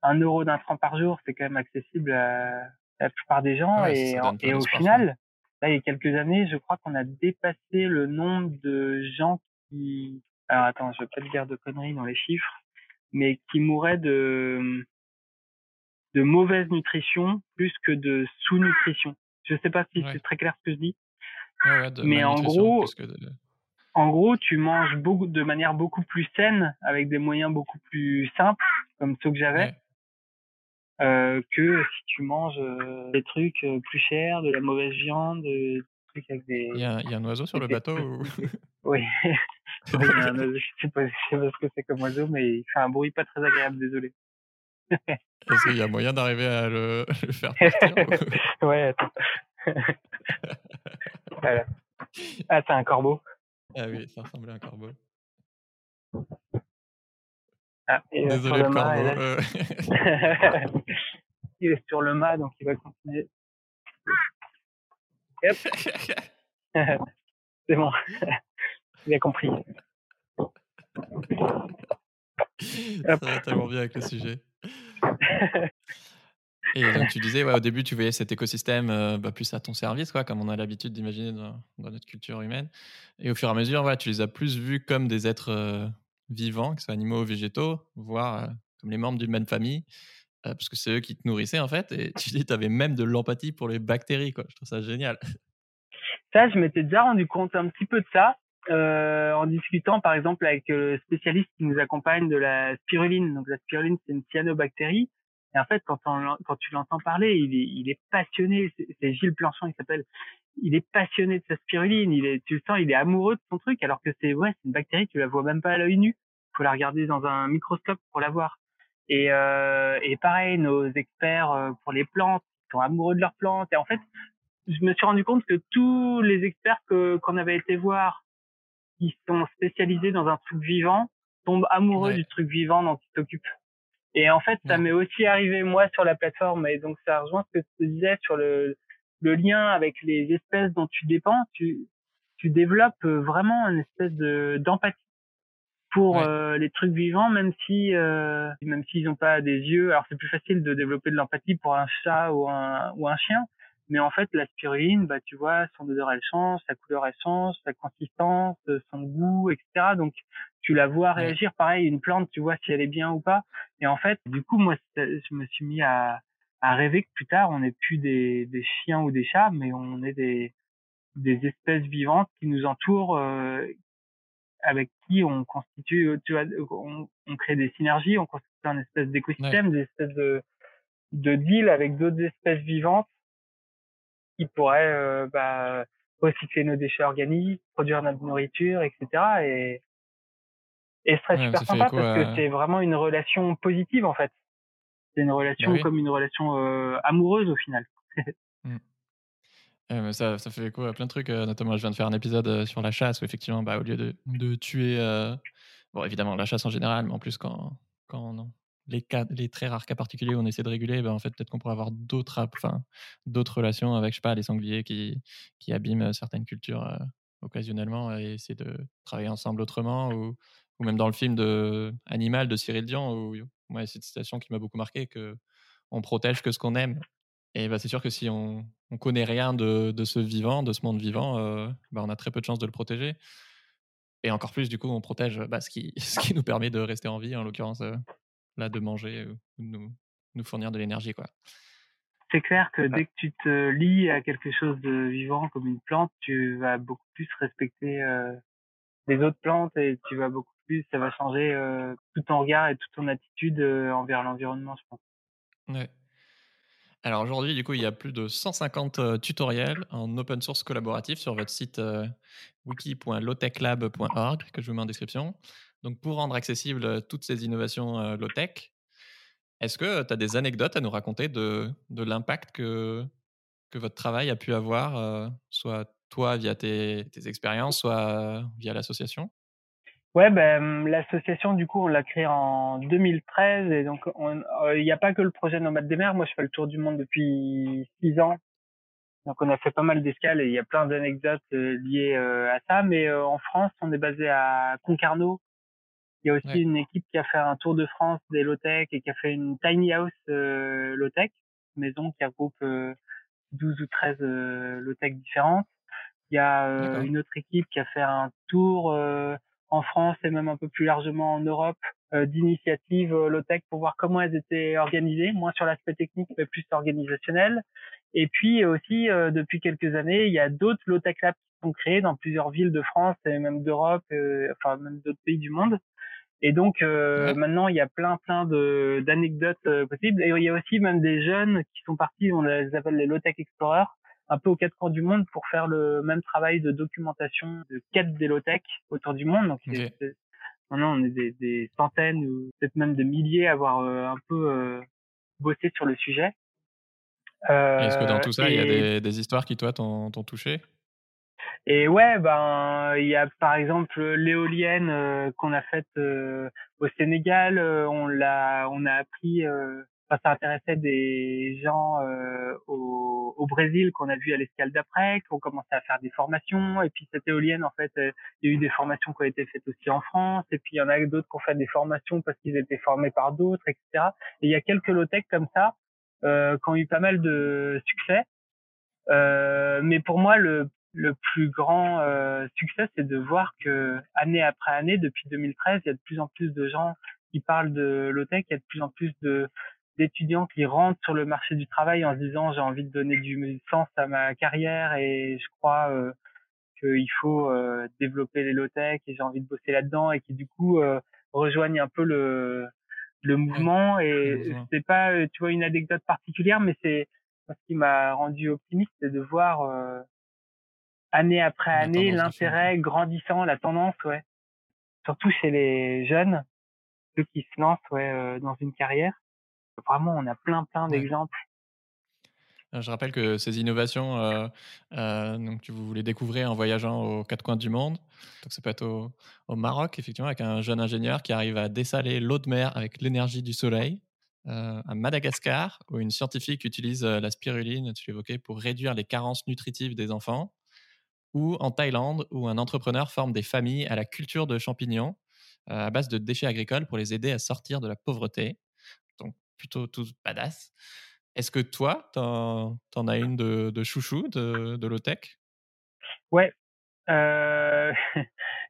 un euro d'intrant par jour, c'est quand même accessible à, la plupart des gens. et, et au final, là, il y a quelques années, je crois qu'on a dépassé le nombre de gens qui alors attends, je vais pas te dire de conneries dans les chiffres, mais qui mourraient de de mauvaise nutrition plus que de sous-nutrition. Je sais pas si c'est très clair ce que je dis. mais en gros, en gros, tu manges beaucoup de manière beaucoup plus saine avec des moyens beaucoup plus simples comme ceux que j'avais. Euh, que si tu manges euh, des trucs euh, plus chers, de la mauvaise viande, des trucs avec des. Il y a, il y a un oiseau sur le bateau ou... [laughs] Oui. [laughs] je sais pas, ce que c'est comme oiseau, mais il fait un bruit pas très agréable, désolé. Est-ce qu'il y a moyen d'arriver à le, [laughs] faire [laughs] partir Ouais, attends. voilà. Ah, c'est un corbeau. Ah oui, ça ressemblait à un corbeau. Ah, Désolé le, corbeau. Euh. il est sur le mât, donc il va continuer. C'est bon. J'ai compris. Ça va tellement bien avec le sujet. [laughs] Et donc tu disais, ouais, au début, tu voyais cet écosystème euh, bah, plus à ton service, quoi, comme on a l'habitude d'imaginer dans, notre culture humaine. Et au fur et à mesure, voilà, tu les as plus vus comme des êtres euh, vivants, que ce soit animaux ou végétaux, voire euh, comme les membres d'une même famille, parce que c'est eux qui te nourrissaient, en fait. Et tu dis, tu avais même de l'empathie pour les bactéries, quoi. Je trouve ça génial. Ça, je m'étais déjà rendu compte un petit peu de ça euh, en discutant par exemple avec le spécialiste qui nous accompagne de la spiruline. Donc la spiruline, c'est une cyanobactérie. Et en fait, quand tu l'entends parler, il est, il est passionné. C'est Gilles Planchon, il s'appelle. Il est passionné de sa spiruline. Il est, tu le sens, il est amoureux de son truc, alors que c'est ouais, c'est une bactérie, tu la vois même pas à l'œil nu. Faut la regarder dans un microscope pour la voir. Et, euh, et pareil, nos experts euh, pour les plantes sont amoureux de leurs plantes. Et en fait, je me suis rendu compte que tous les experts que qu'on avait été voir qui sont spécialisés dans un truc vivant tombent amoureux du truc vivant dont ils s'occupent. Et en fait, ça m'est aussi arrivé moi sur la plateforme, et donc ça rejoint ce que tu disais sur le, le lien avec les espèces dont tu dépends. Tu, tu développes vraiment une espèce de d'empathie pour euh, les trucs vivants, même si euh, même s'ils n'ont pas des yeux. Alors c'est plus facile de développer de l'empathie pour un chat ou un ou un chien, mais en fait, la spiruline, bah, tu vois, son odeur, elle change, sa couleur, elle change, sa consistance, son goût, etc. Donc, tu la vois réagir. Pareil, une plante, tu vois si elle est bien ou pas. Et en fait, du coup, moi, je me suis mis à, à rêver que plus tard, on n'est plus des, des chiens ou des chats, mais on est des, des espèces vivantes qui nous entourent, euh, avec qui on constitue, tu vois, on, on, crée des synergies, on constitue un espèce d'écosystème, des espèces de, de deal avec d'autres espèces vivantes qui pourrait euh, bah, recycler nos déchets organiques, produire notre nourriture, etc. Et, et ce serait super sympa parce que c'est vraiment une relation positive en fait. C'est une relation bah comme une relation euh, amoureuse au final. mmh. ça, ça fait écho à plein de trucs. Euh, notamment, je viens de faire un épisode sur la chasse où effectivement, bah, au lieu de, de tuer, bon évidemment la chasse en général, mais en plus quand quand les, très rares cas particuliers où on essaie de réguler, ben en fait, peut-être qu'on pourrait avoir d'autres, d'autres relations avec, je sais pas, les sangliers qui, abîment certaines cultures euh, occasionnellement et essayer de travailler ensemble autrement. Ou, même dans le film de Animal de Cyril Dion, où c'est une citation qui m'a beaucoup marqué que on protège que ce qu'on aime. Et ben, c'est sûr que si on, on connaît rien de, ce vivant, de ce monde vivant, euh, ben, on a très peu de chances de le protéger. Et encore plus, du coup, on protège bah, ce, qui, [laughs] nous permet de rester en vie, en l'occurrence, euh, là de manger ou nous, nous fournir de l'énergie quoi. C'est clair que dès que tu te lis à quelque chose de vivant comme une plante, tu vas beaucoup plus respecter euh, les autres plantes et tu vas beaucoup plus, ça va changer euh, tout ton regard et toute ton attitude euh, envers l'environnement, je pense. Ouais. Alors aujourd'hui, du coup, il y a plus de 150 tutoriels en open source collaboratif sur votre site wiki.lowtechlab.org que je vous mets en description. Donc pour rendre accessibles toutes ces innovations euh, low-tech, est-ce que tu as des anecdotes à nous raconter de, de l'impact que, que votre travail a pu avoir, euh, soit toi via tes, expériences, soit via l'association? Ouais, ben, l'association, du coup, on l'a créée en 2013 et donc euh, il n'y a pas que le projet Nomade des mers. Moi, je fais le tour du monde depuis six ans. Donc, on a fait pas mal d'escales et il y a plein d'anecdotes euh, liées euh, à ça. Mais en France, on est basé à Concarneau. Il y a aussi une équipe qui a fait un tour de France des low-tech et qui a fait une tiny house low-tech, maison qui regroupe 12 ou 13 low-tech différentes. Il y a une autre équipe qui a fait un tour en France et même un peu plus largement en Europe euh, d'initiatives euh, low-tech pour voir comment elles étaient organisées, moins sur l'aspect technique mais plus organisationnel. Et puis aussi euh, depuis quelques années, il y a d'autres low-tech labs qui sont créés dans plusieurs villes de France et même d'Europe, enfin même d'autres pays du monde. Et donc maintenant, il y a plein plein de d'anecdotes possibles. Et il y a aussi même des jeunes qui sont partis, on les appelle les low-tech explorers, un peu aux quatre coins du monde pour faire le même travail de documentation de quête d'Elotech autour du monde. Donc maintenant on est des, des centaines ou peut-être même des milliers à avoir euh, un peu euh, bossé sur le sujet. Est-ce que dans tout ça, il y a des, des histoires qui toi t'ont touché? Et ouais, ben il y a par exemple l'éolienne euh, qu'on a faite au Sénégal, on l'a, on a appris ça intéressait des gens euh, au, au, Brésil qu'on a vu à l'escale d'après, qui ont commencé à faire des formations. Et puis cette éolienne, en fait, euh, il y a eu des formations qui ont été faites aussi en France. Et puis il y en a d'autres qui ont fait des formations parce qu'ils étaient formés par d'autres, etc. Et il y a quelques low-tech comme ça euh, qui ont eu pas mal de succès. Euh, mais pour moi, le, le plus grand euh, succès, c'est de voir que année après année, depuis 2013, il y a de plus en plus de gens qui parlent de low-tech, il y a de plus en plus de d'étudiants qui rentrent sur le marché du travail en se disant j'ai envie de donner du sens à ma carrière et je crois euh, qu'il faut euh, développer les low-tech et j'ai envie de bosser là-dedans et qui du coup euh, rejoignent un peu le le mouvement et c'est pas tu vois une anecdote particulière mais c'est ce qui m'a rendu optimiste c'est de voir année après année l'intérêt grandissant la tendance ouais surtout chez les jeunes ceux qui se lancent ouais dans une carrière Vraiment, on a plein, plein d'exemples. Je rappelle que ces innovations, euh, euh, donc tu vous les découvrez en voyageant aux quatre coins du monde. Donc ça peut être au, au, Maroc, effectivement, avec un jeune ingénieur qui arrive à dessaler l'eau de mer avec l'énergie du soleil. Euh, à Madagascar, où une scientifique utilise la spiruline, tu l'évoquais, pour réduire les carences nutritives des enfants. Ou en Thaïlande, où un entrepreneur forme des familles à la culture de champignons à base de déchets agricoles pour les aider à sortir de la pauvreté plutôt tous badass. Est-ce que toi, t'en en as une de, de chouchou, de, de low-tech? Ouais. Euh... [laughs]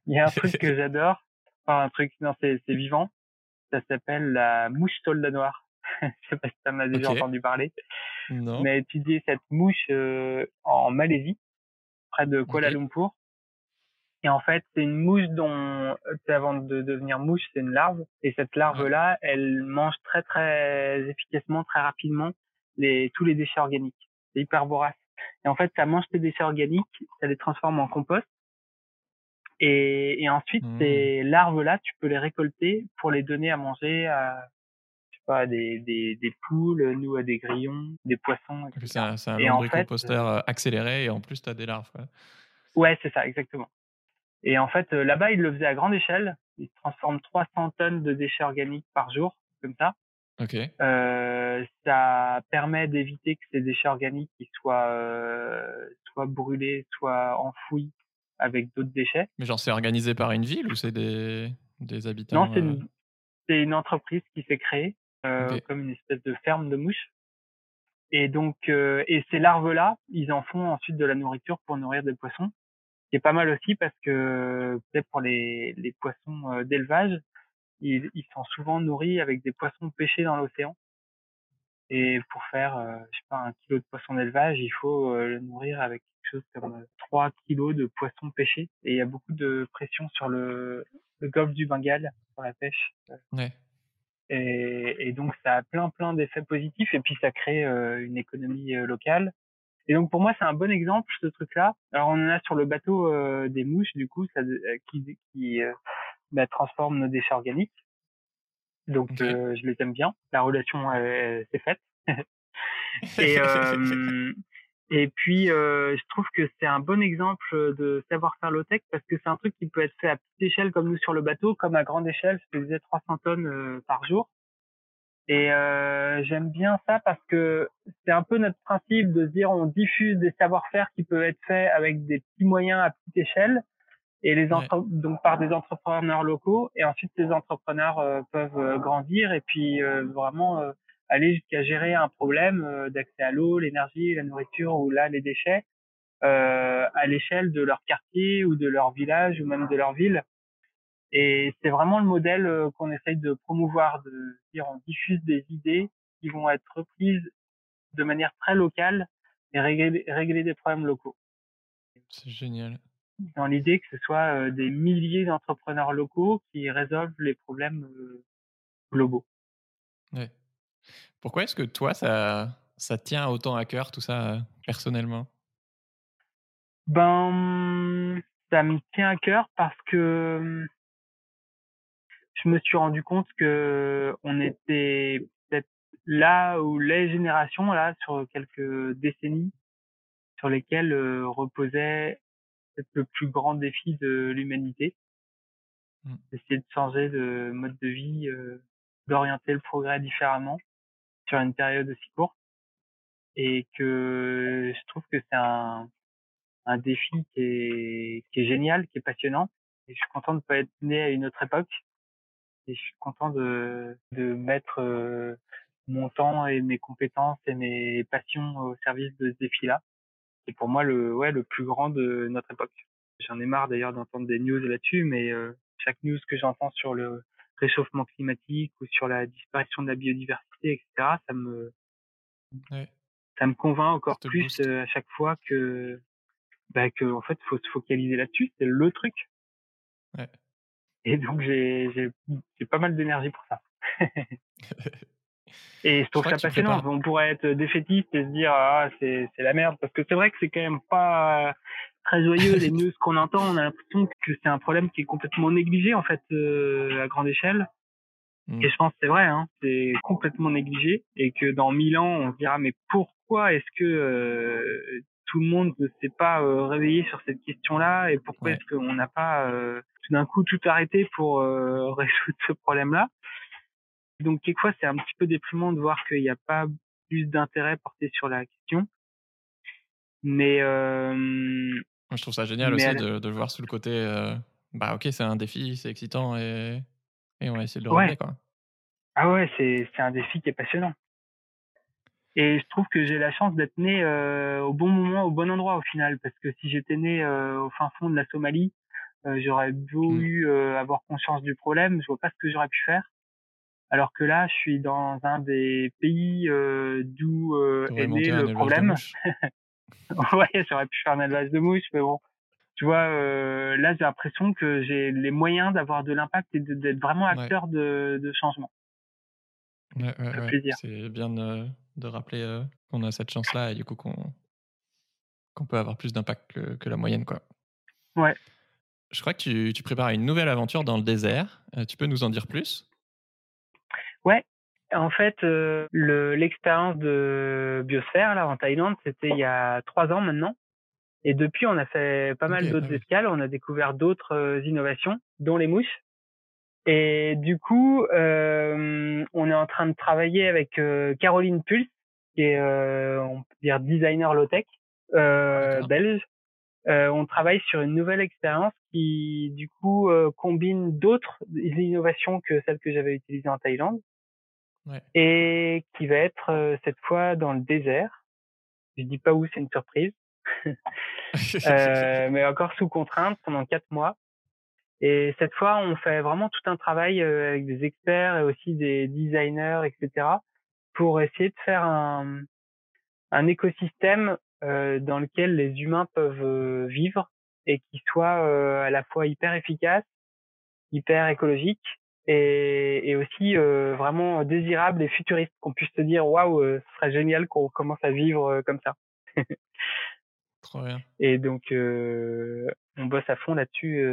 Il y a un truc que [laughs] j'adore. Enfin, un truc, non, c'est vivant. Ça s'appelle la mouche soldat noire. [laughs] Je sais pas si tu en as déjà entendu parler. Non. On a étudié cette mouche euh, en Malaisie, près de Kuala Lumpur. Et en fait, c'est une mouche dont, avant de devenir mouche, c'est une larve. Et cette larve-là, elle mange très très efficacement, très rapidement les tous les déchets organiques. C'est hyper vorace. Et en fait, ça mange tes déchets organiques, ça les transforme en compost. Et, et ensuite, mmh. ces larves-là, tu peux les récolter pour les donner à manger à, pas, des, des, des poules, nous à des grillons, des poissons. C'est un, un composteur euh, accéléré et en plus, tu as des larves. Ouais, ouais c'est ça, exactement. Et en fait, euh, là-bas, ils le faisaient à grande échelle. Ils transforment 300 tonnes de déchets organiques par jour, comme ça. Ok. Euh, ça permet d'éviter que ces déchets organiques ils soient euh, soit brûlés, soit enfouis avec d'autres déchets. Mais genre, c'est organisé par une ville ou c'est des, des habitants Non, c'est une, euh? une, entreprise qui s'est créée euh, comme une espèce de ferme de mouches. Et donc, euh, et ces larves-là, ils en font ensuite de la nourriture pour nourrir des poissons qui est pas mal aussi parce que peut-être pour les, les poissons euh, d'élevage, ils, ils, sont souvent nourris avec des poissons pêchés dans l'océan. Et pour faire, euh, je sais pas, un kilo de poisson d'élevage, il faut euh, le nourrir avec quelque chose comme 3 kilos de poissons pêchés. Et il y a beaucoup de pression sur le, le golfe du Bengale, pour la pêche. Ouais. Et, et, donc ça a plein plein d'effets positifs et puis ça crée une économie locale. Et donc pour moi c'est un bon exemple ce truc-là. Alors on en a sur le bateau des mouches du coup ça, qui, qui bah, transforme nos déchets organiques. Donc je les aime bien. La relation s'est faite. [laughs] et, [laughs] euh, et puis, euh, je trouve que c'est un bon exemple de savoir-faire low-tech parce que c'est un truc qui peut être fait à petite échelle comme nous sur le bateau, comme à grande échelle, je faisais 300 tonnes euh, par jour. Et euh, j'aime bien ça parce que c'est un peu notre principe de se dire on diffuse des savoir-faire qui peuvent être faits avec des petits moyens à petite échelle et les donc par des entrepreneurs locaux et ensuite ces entrepreneurs euh, peuvent grandir et puis vraiment aller jusqu'à gérer un problème euh, d'accès à l'eau, l'énergie, la nourriture ou là les déchets euh, à l'échelle de leur quartier ou de leur village ou même de leur ville. Et c'est vraiment le modèle euh, qu'on essaye de promouvoir, de dire on diffuse des idées qui vont être reprises de manière très locale et régler, régler des problèmes locaux. C'est génial. Dans l'idée que ce soit des milliers d'entrepreneurs locaux qui résolvent les problèmes globaux. Ouais. Pourquoi est-ce que toi, ça, ça tient autant à cœur tout ça personnellement? Ben, ça me tient à cœur parce que je me suis rendu compte que on était peut-être là où les générations là sur quelques décennies sur lesquelles reposait peut-être le plus grand défi de l'humanité. Mmh. Essayer de changer de mode de vie, d'orienter le progrès différemment sur une période aussi courte et que je trouve que c'est un, défi qui est, génial, qui est passionnant. Et je suis content de pas être né à une autre époque. Et je suis content de, de mettre euh, mon temps et mes compétences et mes passions au service de ce défi-là. C'est pour moi le, ouais, le plus grand de notre époque. J'en ai marre d'ailleurs d'entendre des news là-dessus, mais euh, chaque news que j'entends sur le réchauffement climatique ou sur la disparition de la biodiversité, etc., ça me, ça me convainc encore plus euh, à chaque fois que, bah, que en fait, faut se focaliser là-dessus. C'est le truc. Ouais. Et donc, j'ai, j'ai, pas mal d'énergie pour ça. [laughs] et je trouve ça passionnant. On pourrait être défaitiste et se dire, ah, c'est, c'est la merde. Parce que c'est vrai que c'est quand même pas très joyeux les [laughs] news qu'on entend. On a l'impression que c'est un problème qui est complètement négligé en fait euh, à grande échelle. Mm. Et je pense que c'est vrai, hein, c'est complètement négligé et que dans mille ans on se dira mais pourquoi est-ce que euh, tout le monde ne s'est pas euh, réveillé sur cette question-là et pourquoi est-ce qu'on n'a pas euh, tout d'un coup tout arrêté pour [laughs] résoudre ce problème-là? Donc quelquefois c'est un petit peu déprimant de voir qu'il n'y a pas plus d'intérêt porté sur la question. Mais je trouve ça génial aussi de, de, le voir sous le côté, euh, bah ok, c'est un défi, c'est excitant et, et on va essayer de le relever. Quoi. Ah ouais, c'est un défi qui est passionnant. Et je trouve que j'ai la chance d'être né euh, au bon moment, au bon endroit au final, parce que si j'étais né euh, au fin fond de la Somalie, j'aurais voulu mmh. avoir conscience du problème, je vois pas ce que j'aurais pu faire. Alors que là, je suis dans un des pays d'où est né le problème. [laughs] [laughs] ouais, j'aurais pu faire un élevage de mouches, mais bon. Tu vois, euh, là, j'ai l'impression que j'ai les moyens d'avoir de l'impact et d'être vraiment acteur de, de, changement. Ouais, ouais. C'est bien de, de rappeler euh, qu'on a cette chance-là et du coup qu'on qu'on peut avoir plus d'impact que, que, la moyenne, quoi. Ouais. Je crois que tu, tu prépares une nouvelle aventure dans le désert. Euh, tu peux nous en dire plus? Ouais, en fait, euh, l'expérience de Biosphère là en Thaïlande, c'était il y a trois ans maintenant. Et depuis, on a fait pas mal d'autres escales. On a découvert d'autres euh, innovations, dont les mouches. Et du coup, euh, on est en train de travailler avec euh, Caroline Pulse, qui est, on peut dire, designer low-tech belge. on travaille sur une nouvelle expérience qui, du coup, combine d'autres innovations que celles que j'avais utilisées en Thaïlande et qui va être euh, cette fois dans le désert. Je dis pas où, c'est une surprise. [laughs] euh, mais encore sous contrainte pendant quatre mois. Et cette fois, on fait vraiment tout un travail euh, avec des experts et aussi des designers, etc., pour essayer de faire un, un écosystème euh, dans lequel les humains peuvent vivre et qui soit à la fois hyper efficace, hyper écologique et, et aussi euh, vraiment désirable et futuriste, qu'on puisse se dire waouh, ce serait génial qu'on commence à vivre comme ça. [laughs] Trop bien. Et donc, on bosse à fond là-dessus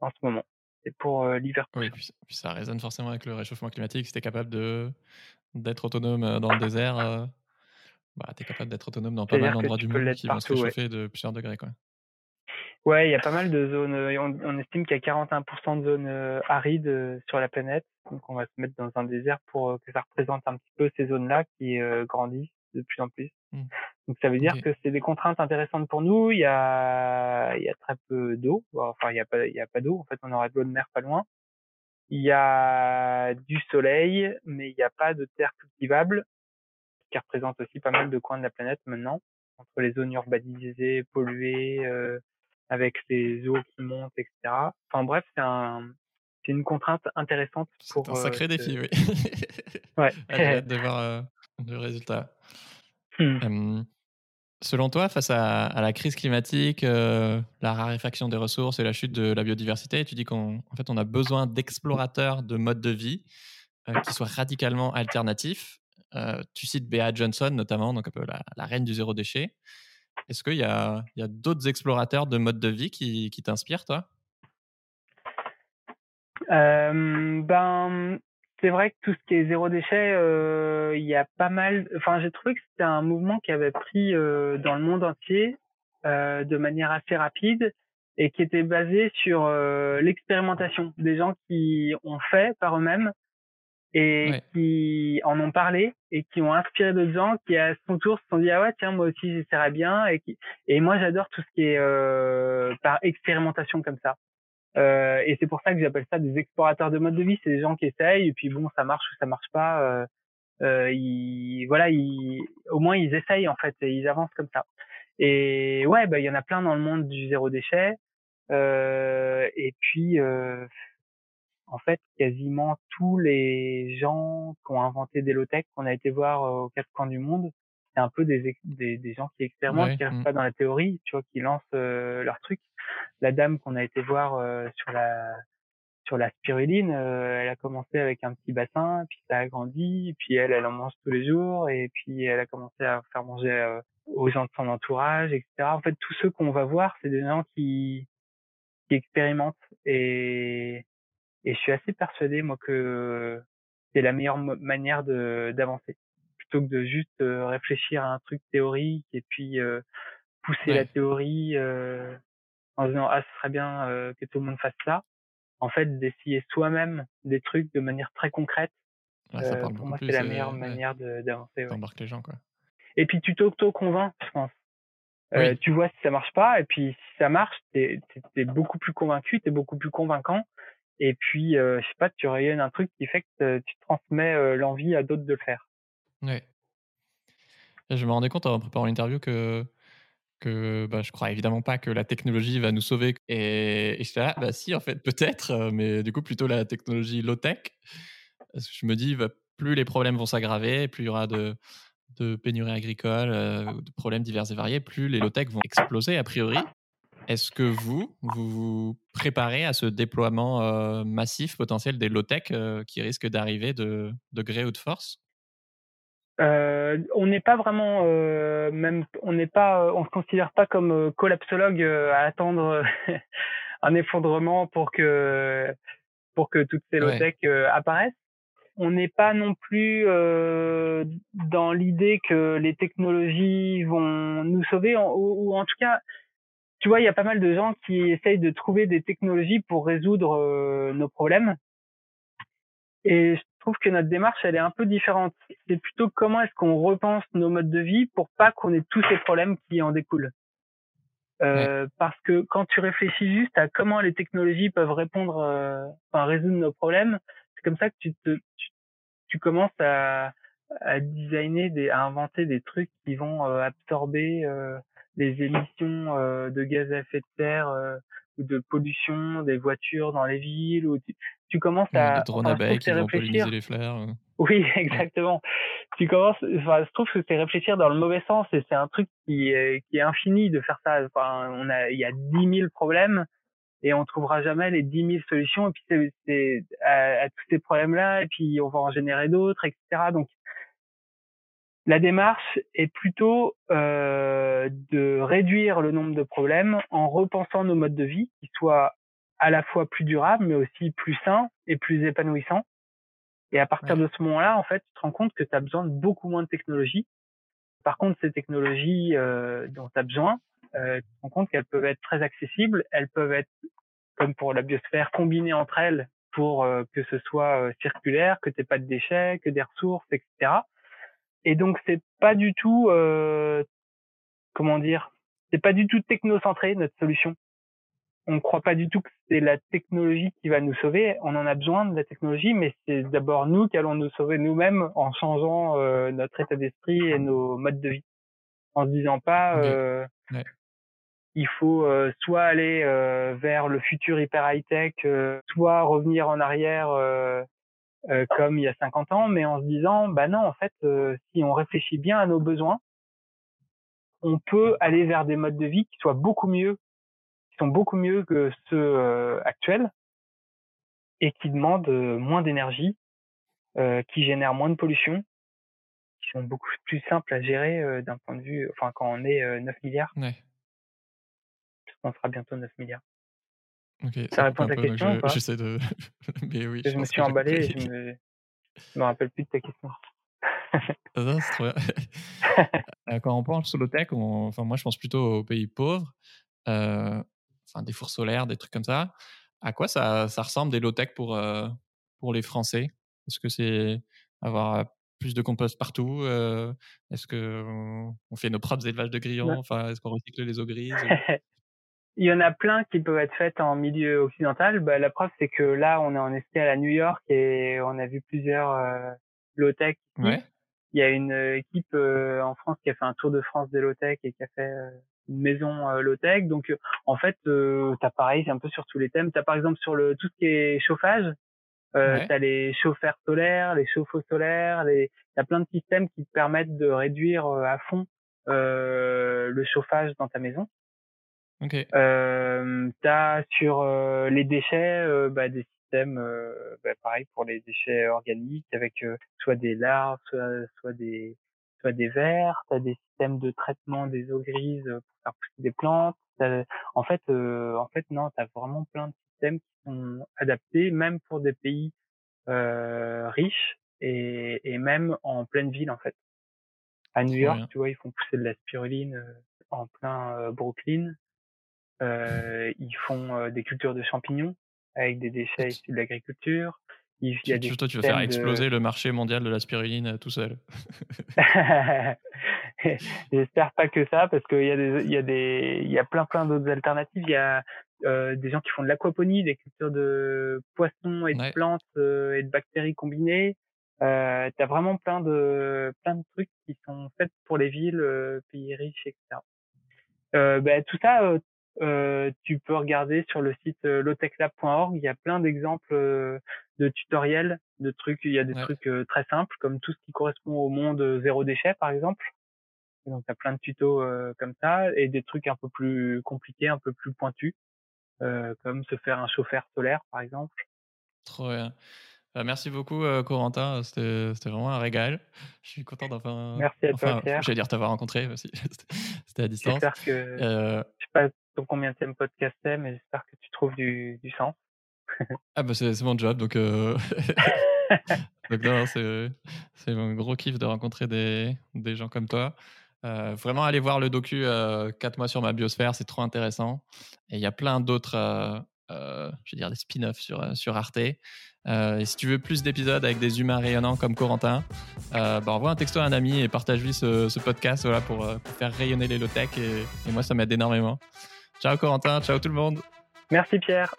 en ce moment. C'est pour l'hiver. Oui, puis, puis, ça résonne forcément avec le réchauffement climatique. Si tu es capable de, d'être autonome dans le désert, bah, tu es capable d'être autonome dans pas mal d'endroits du monde qui vont se réchauffer de plusieurs degrés. Quoi. Ouais, il y a pas mal de zones. On, on estime qu'il y a 41% de zones arides sur la planète. Donc, on va se mettre dans un désert pour que ça représente un petit peu ces zones-là qui grandissent de plus en plus. Mmh. Donc ça veut dire que c'est des contraintes intéressantes pour nous. Il y a, il y a très peu d'eau. Enfin, il y a pas, il y a pas d'eau. En fait, on aura de l'eau de mer pas loin. Il y a du soleil, mais il n'y a pas de terre cultivable, qui représente aussi pas mal de coins de la planète maintenant, entre les zones urbanisées, polluées, euh, avec les eaux qui montent, etc. Enfin bref, c'est un, c'est une contrainte intéressante pour. C'est un sacré euh, défi, oui. [laughs] ouais. [laughs] hâte de voir euh, le résultat. [laughs] Mmh. selon toi, face à, la crise climatique, euh, la raréfaction des ressources et la chute de la biodiversité, tu dis qu'en fait, on a besoin d'explorateurs de modes de vie qui soient radicalement alternatifs. Tu cites Bea Johnson notamment, donc un peu la, reine du zéro déchet. Est-ce qu'il y a, d'autres explorateurs de modes de vie qui, t'inspirent, toi? Ben, c'est vrai que tout ce qui est zéro déchet, il y a pas mal. Enfin, j'ai trouvé que c'était un mouvement qui avait pris dans le monde entier de manière assez rapide et qui était basé sur l'expérimentation des gens qui ont fait par eux-mêmes et qui en ont parlé et qui ont inspiré d'autres gens qui à son tour se sont dit ah ouais tiens moi aussi j'essaierais bien et qui et moi j'adore tout ce qui est par expérimentation comme ça euh, et c'est pour ça que j'appelle ça des explorateurs de mode de vie. C'est des gens qui essayent et puis bon, ça marche ou ça marche pas. Euh, euh, ils, voilà, ils, au moins ils essayent en fait et ils avancent comme ça. Et ouais, bah il y en a plein dans le monde du zéro déchet. Euh, et puis euh, en fait, quasiment tous les gens qui ont inventé des low-tech qu'on a été voir aux quatre coins du monde, c'est un peu des, des, des, gens qui expérimentent, qui restent mmh. pas dans la théorie, tu vois, qui lancent euh, leur truc. La dame qu'on a été voir euh, sur la sur la spiruline, euh, elle a commencé avec un petit bassin, puis ça a grandi, puis elle, elle en mange tous les jours, et puis elle a commencé à faire manger aux gens de son entourage, etc. En fait, tous ceux qu'on va voir, c'est des gens qui qui expérimentent, et et je suis assez persuadé moi que c'est la meilleure manière de d'avancer. Plutôt que de juste euh, réfléchir à un truc théorique et puis euh, pousser la théorie euh, en disant ah ce serait bien que tout le monde fasse ça. En fait d'essayer soi-même des trucs de manière très concrète pour moi c'est la meilleure manière d'avancer ouais. les gens quoi. Et puis tu t'auto-convaincs je pense. Tu vois si ça marche pas et puis si ça marche t'es es, beaucoup plus convaincu t'es beaucoup plus convaincant et puis je sais pas tu rayonnes un truc qui fait que tu transmets l'envie à d'autres de le faire Ouais. Je me rendais compte en préparant l'interview que, que bah, je crois évidemment pas que la technologie va nous sauver. Et, et je là, bah si, en fait, peut-être, euh, mais du coup, plutôt la technologie low-tech. Parce que je me dis, bah, plus les problèmes vont s'aggraver, plus il y aura de, de pénuries agricoles, euh, de problèmes divers et variés, plus les low-tech vont exploser a priori. Est-ce que vous, vous vous préparez à ce déploiement euh, massif potentiel des low-tech qui risque d'arriver de, de gré ou de force? Euh, on n'est pas vraiment euh, même on n'est pas on se considère pas comme euh, collapsologue euh, à attendre [laughs] un effondrement pour que pour que toutes ces low-tech apparaissent. On n'est pas non plus dans l'idée que les technologies vont nous sauver. Ou, ou, en tout cas tu vois il y a pas mal de gens qui essayent de trouver des technologies pour résoudre nos problèmes et je trouve que notre démarche, elle est un peu différente. C'est plutôt comment est-ce qu'on repense nos modes de vie pour pas qu'on ait tous ces problèmes qui en découlent. Euh, Parce que quand tu réfléchis juste à comment les technologies peuvent répondre, euh, enfin résoudre nos problèmes, c'est comme ça que tu te, tu, tu commences à, à designer, des, à inventer des trucs qui vont euh, absorber euh, les émissions euh, de gaz à effet de serre ou de pollution des voitures dans les villes. Ou tu, tu commences à, des drones qui vont polliniser les fleurs. Euh. Oui, [laughs] exactement. Tu commences, enfin, je trouve que c'est réfléchir dans le mauvais sens et c'est un truc qui est, qui est infini de faire ça. Enfin, on a, il y a dix mille problèmes et on trouvera jamais les 10 000 solutions et puis c'est à, tous ces problèmes là et puis on va en générer d'autres etc donc la démarche est plutôt euh, de réduire le nombre de problèmes en repensant nos modes de vie qui soient à la fois plus durables mais aussi plus sains et plus épanouissants. Et à partir de ce moment-là en fait tu te rends compte que tu as besoin de beaucoup moins de technologies. Par contre ces technologies euh, dont tu as besoin euh, tu te rends compte qu'elles peuvent être très accessibles, elles peuvent être, comme pour la biosphère, combinées entre elles pour euh, que ce soit euh, circulaire, que tu pas de déchets, que des ressources, etc. Et donc c'est pas du tout, euh, comment dire, c'est pas du tout technocentré notre solution. On ne croit pas du tout que c'est la technologie qui va nous sauver. On en a besoin de la technologie, mais c'est d'abord nous qui allons nous sauver nous-mêmes en changeant notre état d'esprit et nos modes de vie, en se disant pas, il faut euh, soit aller euh, vers le futur hyper high-tech, euh, soit revenir en arrière comme il y a 50 ans, mais en se disant, bah non, en fait, si on réfléchit bien à nos besoins, on peut aller vers des modes de vie qui soient beaucoup mieux, qui sont beaucoup mieux que ceux actuels et qui demandent moins d'énergie, qui génèrent moins de pollution, qui sont beaucoup plus simples à gérer d'un point de vue, enfin quand on est 9 milliards. Ouais on fera bientôt 9 milliards. Ça, répond à ta question J'essaie de. [laughs] Mais oui. Je, me suis emballé et je me... me rappelle plus de ta question. bien. [laughs] Euh, quand on pense au tech, enfin, moi je pense plutôt aux pays pauvres, euh, enfin, des fours solaires, des trucs comme ça. À quoi ça, ça ressemble des low-tech pour, euh, pour les Français? Est-ce que c'est avoir plus de compost partout Est-ce qu'on on fait nos propres élevages de grillons enfin, Est-ce qu'on recycle les eaux grises? [laughs] il y en a plein qui peuvent être faites en milieu occidental. Bah, la preuve, c'est que là, on est en escale à New York et on a vu plusieurs euh, low-tech. Ouais. Il y a une euh, équipe euh, en France qui a fait un tour de France des low-tech et qui a fait euh, une maison low-tech. Donc, en fait, euh, t'as pareil, c'est un peu sur tous les thèmes. T'as par exemple sur le tout ce qui est chauffage, euh, ouais. t'as les chauffeurs solaires, les chauffe-eau solaires, les... t'as plein de systèmes qui te permettent de réduire à fond le chauffage dans ta maison. Okay. Euh, t'as sur euh, les déchets euh, bah, des systèmes, euh, bah, pareil pour les déchets organiques avec soit des larves, soit, soit des soit des vers. T'as des systèmes de traitement des eaux grises pour faire pousser des plantes. En fait, en fait non, t'as vraiment plein de systèmes qui sont adaptés, même pour des pays riches et, et même en pleine ville en fait. À New York, tu vois, ils font pousser de la spiruline en plein Brooklyn. Euh, ils font des cultures de champignons avec des déchets issus de l'agriculture. Il y a des toi, tu veux faire exploser le marché mondial de la spiruline tout seul. [laughs] J'espère pas que ça, parce qu'il y a des, il y a des, il y a plein plein d'autres alternatives. Il y a euh, des gens qui font de l'aquaponie, des cultures de poissons et de plantes et de bactéries combinées. Euh, T'as vraiment plein de plein de trucs qui sont faits pour les villes, pays riches, etc. Euh, ben, tout ça, euh, tu peux regarder sur le site euh, lotechlab.org. Il y a plein d'exemples euh, de tutoriels, de trucs. Il y a des trucs euh, très simples, comme tout ce qui correspond au monde zéro déchet, par exemple. donc, il y a plein de tutos comme ça, et des trucs un peu plus compliqués, un peu plus pointus, comme se faire un chauffeur solaire, par exemple. Trop bien. Bah, merci beaucoup, Corentin. C'était vraiment un régal. Je suis content d'enfin. Merci à toi, Pierre. J'allais dire t'avoir rencontré aussi. [laughs] C'était à distance. J'espère que. Euh... Je sais pas combien de podcast c'est, mais j'espère que tu trouves du, du sens. ah, bah, c'est mon job. Donc, euh... [laughs] c'est un gros kiff de rencontrer des, des gens comme toi. Euh, vraiment, allez voir le docu 4 euh, mois sur ma biosphère, c'est trop intéressant. Et il y a plein d'autres, euh, euh je veux dire, des spin-offs sur, sur Arte. Et si tu veux plus d'épisodes avec des humains rayonnants comme Corentin, bah, envoie un texto à un ami et partage-lui ce, podcast voilà, pour, faire rayonner les low-tech. Et moi, ça m'aide énormément. Ciao Corentin, ciao tout le monde. Merci Pierre.